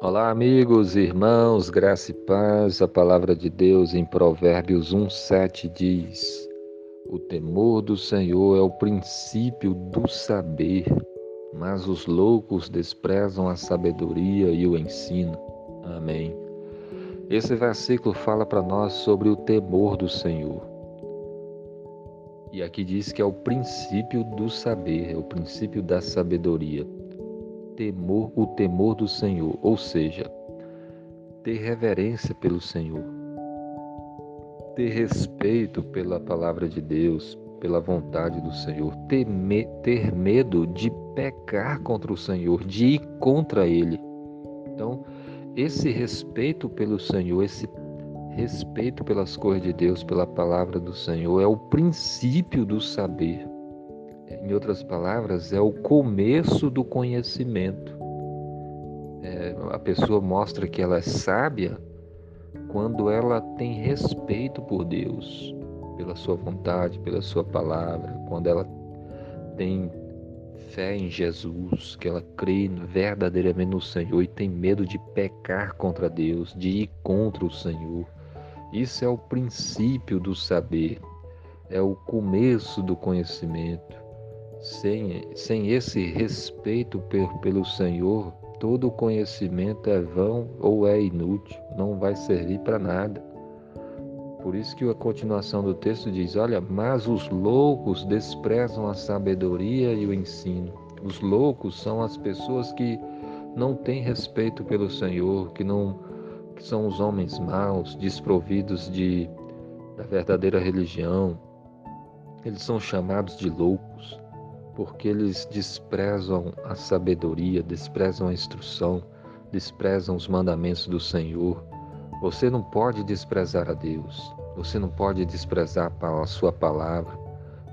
Olá, amigos, irmãos, graça e paz. A palavra de Deus em Provérbios 1:7 diz: O temor do Senhor é o princípio do saber, mas os loucos desprezam a sabedoria e o ensino. Amém. Esse versículo fala para nós sobre o temor do Senhor. E aqui diz que é o princípio do saber, é o princípio da sabedoria temor, o temor do Senhor, ou seja, ter reverência pelo Senhor, ter respeito pela palavra de Deus, pela vontade do Senhor, ter, me, ter medo de pecar contra o Senhor, de ir contra Ele. Então, esse respeito pelo Senhor, esse respeito pelas coisas de Deus, pela palavra do Senhor, é o princípio do saber em outras palavras, é o começo do conhecimento. É, a pessoa mostra que ela é sábia quando ela tem respeito por Deus, pela sua vontade, pela sua palavra, quando ela tem fé em Jesus, que ela crê verdadeiramente no Senhor e tem medo de pecar contra Deus, de ir contra o Senhor. Isso é o princípio do saber, é o começo do conhecimento. Sem, sem esse respeito pelo Senhor, todo conhecimento é vão ou é inútil, não vai servir para nada. Por isso que a continuação do texto diz: Olha, mas os loucos desprezam a sabedoria e o ensino. Os loucos são as pessoas que não têm respeito pelo Senhor, que não que são os homens maus, desprovidos de da verdadeira religião. Eles são chamados de loucos porque eles desprezam a sabedoria, desprezam a instrução, desprezam os mandamentos do Senhor. Você não pode desprezar a Deus, você não pode desprezar a sua palavra.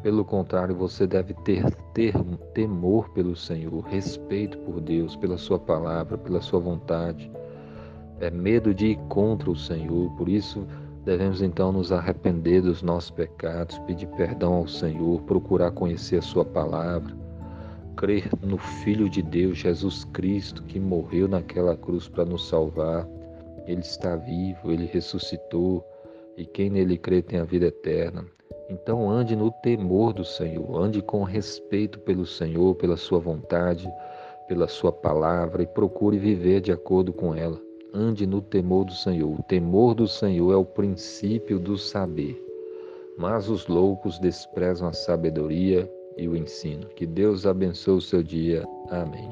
Pelo contrário, você deve ter, ter temor pelo Senhor, respeito por Deus, pela sua palavra, pela sua vontade. É medo de ir contra o Senhor, por isso Devemos então nos arrepender dos nossos pecados, pedir perdão ao Senhor, procurar conhecer a Sua palavra, crer no Filho de Deus, Jesus Cristo, que morreu naquela cruz para nos salvar. Ele está vivo, ele ressuscitou e quem nele crê tem a vida eterna. Então ande no temor do Senhor, ande com respeito pelo Senhor, pela Sua vontade, pela Sua palavra e procure viver de acordo com ela ande no temor do Senhor. O temor do Senhor é o princípio do saber. Mas os loucos desprezam a sabedoria e o ensino. Que Deus abençoe o seu dia. Amém.